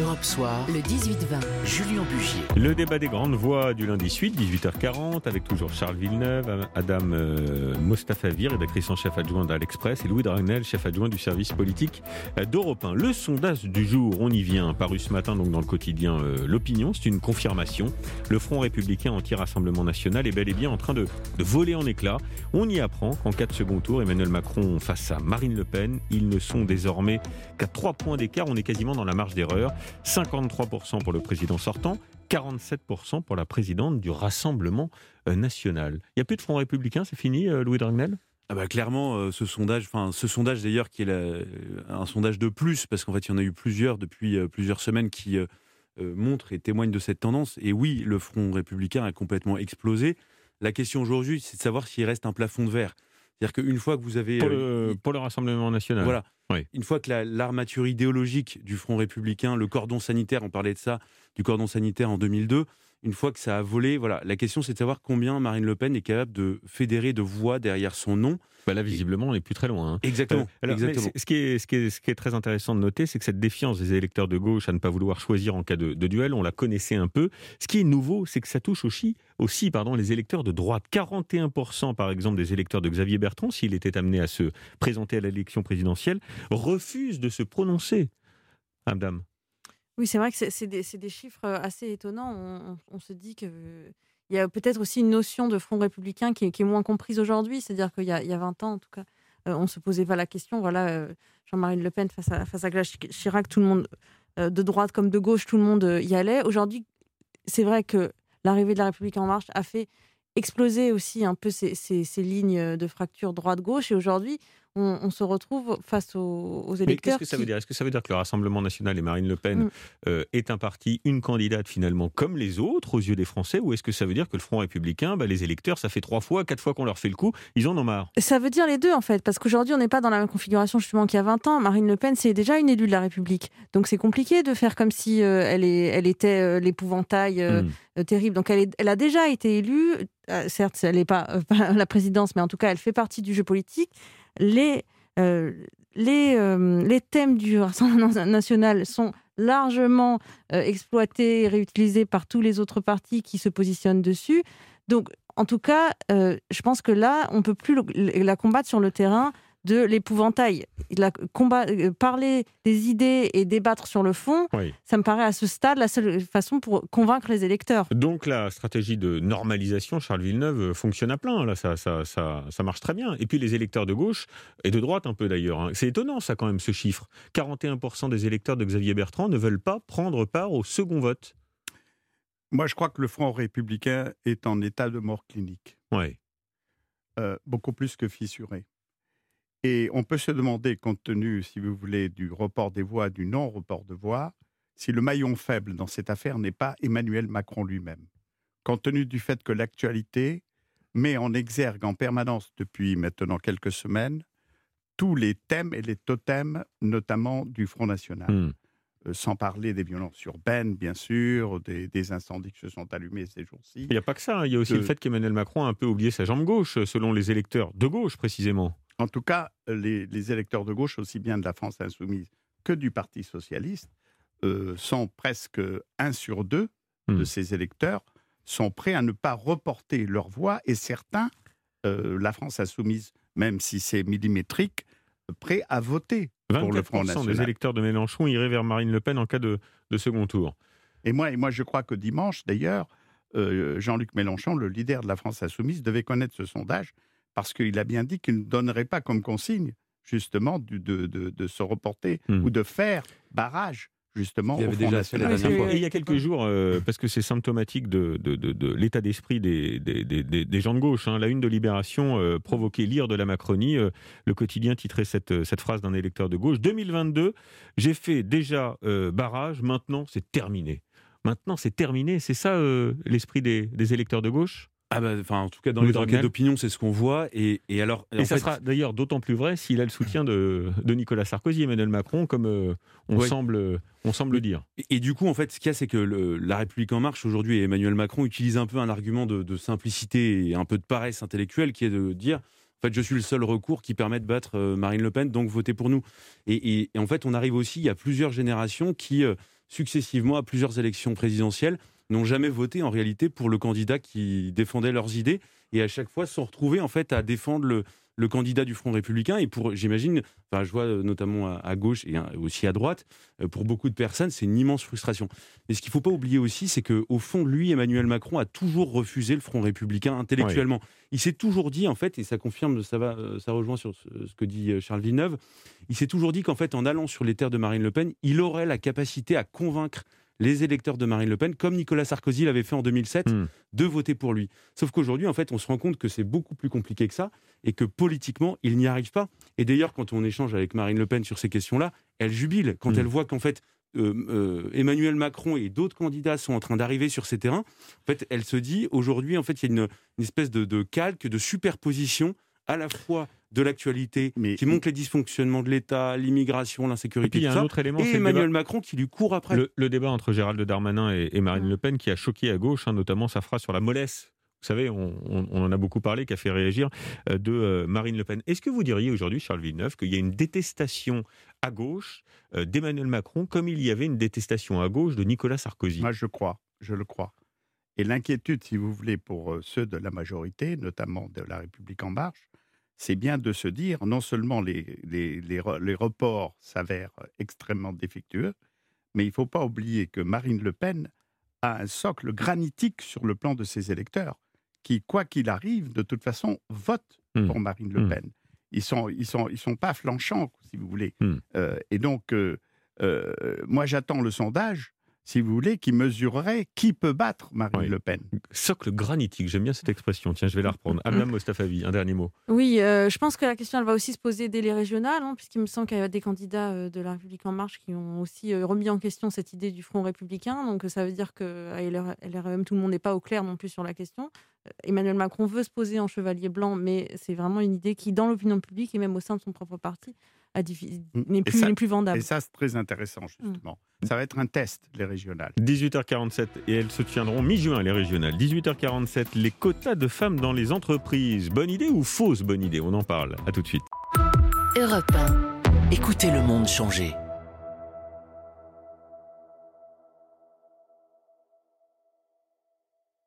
Europe Soir, le 18-20, Julien Bugier. Le débat des grandes voix du lundi suite, 18h40, avec toujours Charles Villeneuve, Adam euh, Mostafa-Vir, rédactrice en chef adjoint d'Alexpress, et Louis Dragnel, chef adjoint du service politique d'Europe 1. Le sondage du jour, on y vient, paru ce matin donc dans le quotidien euh, L'Opinion, c'est une confirmation. Le Front républicain anti-Rassemblement national est bel et bien en train de, de voler en éclats. On y apprend qu'en cas de second tour, Emmanuel Macron face à Marine Le Pen, ils ne sont désormais qu'à trois points d'écart. On est quasiment dans la marge d'erreur. 53% pour le président sortant, 47% pour la présidente du Rassemblement euh, national. Il n'y a plus de Front républicain, c'est fini, euh, Louis Dragnel? Ah bah clairement, euh, ce sondage, enfin ce sondage d'ailleurs qui est un sondage de plus parce qu'en fait il y en a eu plusieurs depuis plusieurs semaines qui montrent et témoignent de cette tendance. Et oui, le Front républicain a complètement explosé. La question aujourd'hui, c'est de savoir s'il reste un plafond de verre. C'est-à-dire qu'une fois que vous avez... Pour le, pour le Rassemblement national. Voilà. Une fois que l'armature idéologique du Front républicain, le cordon sanitaire, on parlait de ça, du cordon sanitaire en 2002, une fois que ça a volé, voilà, la question c'est de savoir combien Marine Le Pen est capable de fédérer de voix derrière son nom. Bah là, visiblement, on n'est plus très loin. Hein. Exactement. Euh, exactement. Ce, qui est, ce, qui est, ce, qui est, très intéressant de noter, c'est que cette défiance des électeurs de gauche à ne pas vouloir choisir en cas de, duel, on la connaissait un peu. Ce qui est nouveau, c'est que ça touche aussi, aussi pardon, les électeurs de droite. 41% par exemple des électeurs de Xavier Bertrand, s'il était amené à se présenter à l'élection présidentielle, refusent de se prononcer. Madame. Oui, c'est vrai que c'est des, chiffres assez étonnants. On, se dit qu'il y a peut-être aussi une notion de front républicain qui est, moins comprise aujourd'hui. C'est-à-dire qu'il y, a 20 ans, en tout cas, on ne se posait pas la question. Voilà, Jean-Marie Le Pen face à, face Chirac, tout le monde, de droite comme de gauche, tout le monde y allait. Aujourd'hui, c'est vrai que l'arrivée de la République en marche a fait exploser aussi un peu ces, ces lignes de fracture droite-gauche. Et aujourd'hui, on, se retrouve face aux, électeurs. Qu'est-ce que ça veut dire? Est-ce que ça veut dire que le Rassemblement national et Marine Le Pen mm. euh, est un parti, une candidate finalement comme les autres aux yeux des Français Ou est-ce que ça veut dire que le Front républicain, bah, les électeurs, ça fait trois fois, quatre fois qu'on leur fait le coup, ils en ont marre? Ça veut dire les deux en fait, parce qu'aujourd'hui on n'est pas dans la même configuration justement qu'il y a 20 ans. Marine Le Pen, c'est déjà une élue de la République. Donc c'est compliqué de faire comme si euh, elle, est, elle, était euh, l'épouvantail mm. terrible. Donc elle, est, elle, a déjà été élue. certes, elle n'est pas, pas la présidence, mais en tout cas, elle fait partie du jeu politique. Les euh, les, euh, les thèmes du Rassemblement national sont largement euh, exploités et réutilisés par tous les autres partis qui se positionnent dessus. Donc, en tout cas, je pense que là, on ne peut plus la combattre sur le terrain de l'épouvantail. Euh, parler des idées et débattre sur le fond, ça me paraît à ce stade la seule façon pour convaincre les électeurs. Donc la stratégie de normalisation, Charles Villeneuve, euh, fonctionne à plein. Là, ça, ça, ça, ça marche très bien. Et puis les électeurs de gauche, et de droite un peu d'ailleurs, hein. c'est étonnant ça quand même ce chiffre. 41% des électeurs de Xavier Bertrand ne veulent pas prendre part au second vote. Moi, je crois que le Front républicain est en état de mort clinique. Oui. Euh, beaucoup plus que fissuré. Et on peut se demander, compte tenu, si vous voulez, du report des voix, du non-report de voix, si le maillon faible dans cette affaire n'est pas Emmanuel Macron lui-même. Compte tenu du fait que l'actualité met en exergue en permanence depuis maintenant quelques semaines tous les thèmes et les totems, notamment du Front National. Hmm. Euh, sans parler des violences urbaines, bien sûr, des, incendies qui se sont allumés ces jours-ci. Il n'y a pas que ça, hein. il y a aussi le fait qu'Emmanuel Macron a un peu oublié sa jambe gauche, selon les électeurs de gauche précisément. En tout cas, les, électeurs de gauche, aussi bien de la France insoumise que du Parti socialiste, euh, sont presque un sur deux de hmm. ces électeurs sont prêts à ne pas reporter leur voix et certains, euh, la France insoumise, même si c'est millimétrique, prêts à voter pour le Front National. des électeurs de Mélenchon iraient vers Marine Le Pen en cas de, second tour. Et moi, et moi, je crois que dimanche, d'ailleurs, euh, Jean-Luc Mélenchon, le leader de la France insoumise, devait connaître ce sondage parce qu'il a bien dit qu'il ne donnerait pas comme consigne, justement, de, de, se reporter hmm. ou de faire barrage justement. Il avait déjà fait la dernière fois. il y a quelques jours, euh, parce que c'est symptomatique de, de l'état d'esprit des, des, des, gens de gauche. Hein. La une de Libération euh, provoquait lire de la Macronie. Euh, le quotidien titrait cette, cette phrase d'un électeur de gauche. 2022, j'ai fait déjà barrage, maintenant c'est terminé. Maintenant c'est terminé. C'est ça l'esprit des électeurs de gauche? Ah bah, enfin, en tout cas, dans les enquêtes d'opinion, c'est ce qu'on voit. Et, et alors, et ça sera d'ailleurs d'autant plus vrai s'il a le soutien de, de, Nicolas Sarkozy, Emmanuel Macron, comme euh, on, semble, on semble dire. Et, du coup, en fait, ce qu'il y a, c'est que la République en marche aujourd'hui, et Emmanuel Macron utilise un peu un argument de, simplicité et un peu de paresse intellectuelle, qui est de dire. En fait, je suis le seul recours qui permet de battre euh, Marine Le Pen, donc votez pour nous. Et, en fait, on arrive aussi, il y a plusieurs générations qui, euh, successivement à plusieurs élections présidentielles, n'ont jamais voté en réalité pour le candidat qui défendait leurs idées et à chaque fois sont retrouvés en fait à défendre le, le candidat du Front républicain. Et pour, j'imagine, enfin, je vois euh, notamment à, gauche et aussi à droite, euh, pour beaucoup de personnes, c'est une immense frustration. Mais ce qu'il ne faut pas oublier aussi, c'est qu'au fond, lui, Emmanuel Macron, a toujours refusé le Front républicain intellectuellement. Il s'est toujours dit, en fait, et ça confirme, ça, va, euh, ça rejoint sur ce que dit Charles Villeneuve, il s'est toujours dit qu'en fait, en allant sur les terres de Marine Le Pen, il aurait la capacité à convaincre les électeurs de Marine Le Pen, comme Nicolas Sarkozy l'avait fait en 2007, hmm. de voter pour lui. Sauf qu'aujourd'hui, en fait, on se rend compte que c'est beaucoup plus compliqué que ça et que politiquement, il n'y arrive pas. Et d'ailleurs, quand on échange avec Marine Le Pen sur ces questions-là, elle jubile quand hmm. elle voit qu'en fait, euh, euh, Emmanuel Macron et d'autres candidats sont en train d'arriver sur ces terrains. En fait, elle se dit aujourd'hui, en fait, il y a une, espèce de, de calque, de superposition à la fois de l'actualité qui montre les dysfonctionnements de l'État, l'immigration, l'insécurité. Et il y a un autre élément. Et Emmanuel Macron qui lui court après. Le, débat entre Gérald Darmanin et, Marine Le Pen qui a choqué à gauche, hein, notamment sa phrase sur la mollesse. Vous savez, on, en a beaucoup parlé, qui a fait réagir euh, de euh, Marine Le Pen. Est-ce que vous diriez aujourd'hui, Charles Villeneuve, qu'il y a une détestation à gauche euh, d'Emmanuel Macron comme il y avait une détestation à gauche de Nicolas Sarkozy? Moi, je crois, je le crois. Et l'inquiétude, si vous voulez, pour ceux de la majorité, notamment de la République en marche, c'est bien de se dire, non seulement les, les, les, reports s'avèrent extrêmement défectueux, mais il ne faut pas oublier que Marine Le Pen a un socle granitique sur le plan de ses électeurs, qui, quoi qu'il arrive, de toute façon, votent mmh. pour Marine Le mmh. Pen. Ils ne sont, ils sont, ils sont pas flanchants, si vous voulez. Mmh. Euh, et donc, euh, euh, moi, j'attends le sondage si vous voulez, qui mesurerait qui peut battre Marine Le Pen. Socle granitique, j'aime bien cette expression. Tiens, je vais la reprendre. Madame Mostafavi, un dernier mot. Oui, euh, je pense que la question, elle va aussi se poser dès les régionales, hein, puisqu'il me semble qu'il y a des candidats euh, de la République En Marche qui ont aussi euh, remis en question cette idée du Front républicain. Donc ça veut dire qu'à LREM, tout le monde n'est pas au clair non plus sur la question. Emmanuel Macron veut se poser en chevalier blanc, mais c'est vraiment une idée qui, dans l'opinion publique et même au sein de son propre parti, Mm. n'est plus, plus vendable. Et ça, c'est très intéressant, mm. justement. Ça va être un test, les régionales. 18h47, et elles se tiendront mi-juin, les régionales. 18h47, les quotas de femmes dans les entreprises. Bonne idée ou fausse bonne idée? On en parle. À tout de suite. Europe 1. Écoutez le monde changer.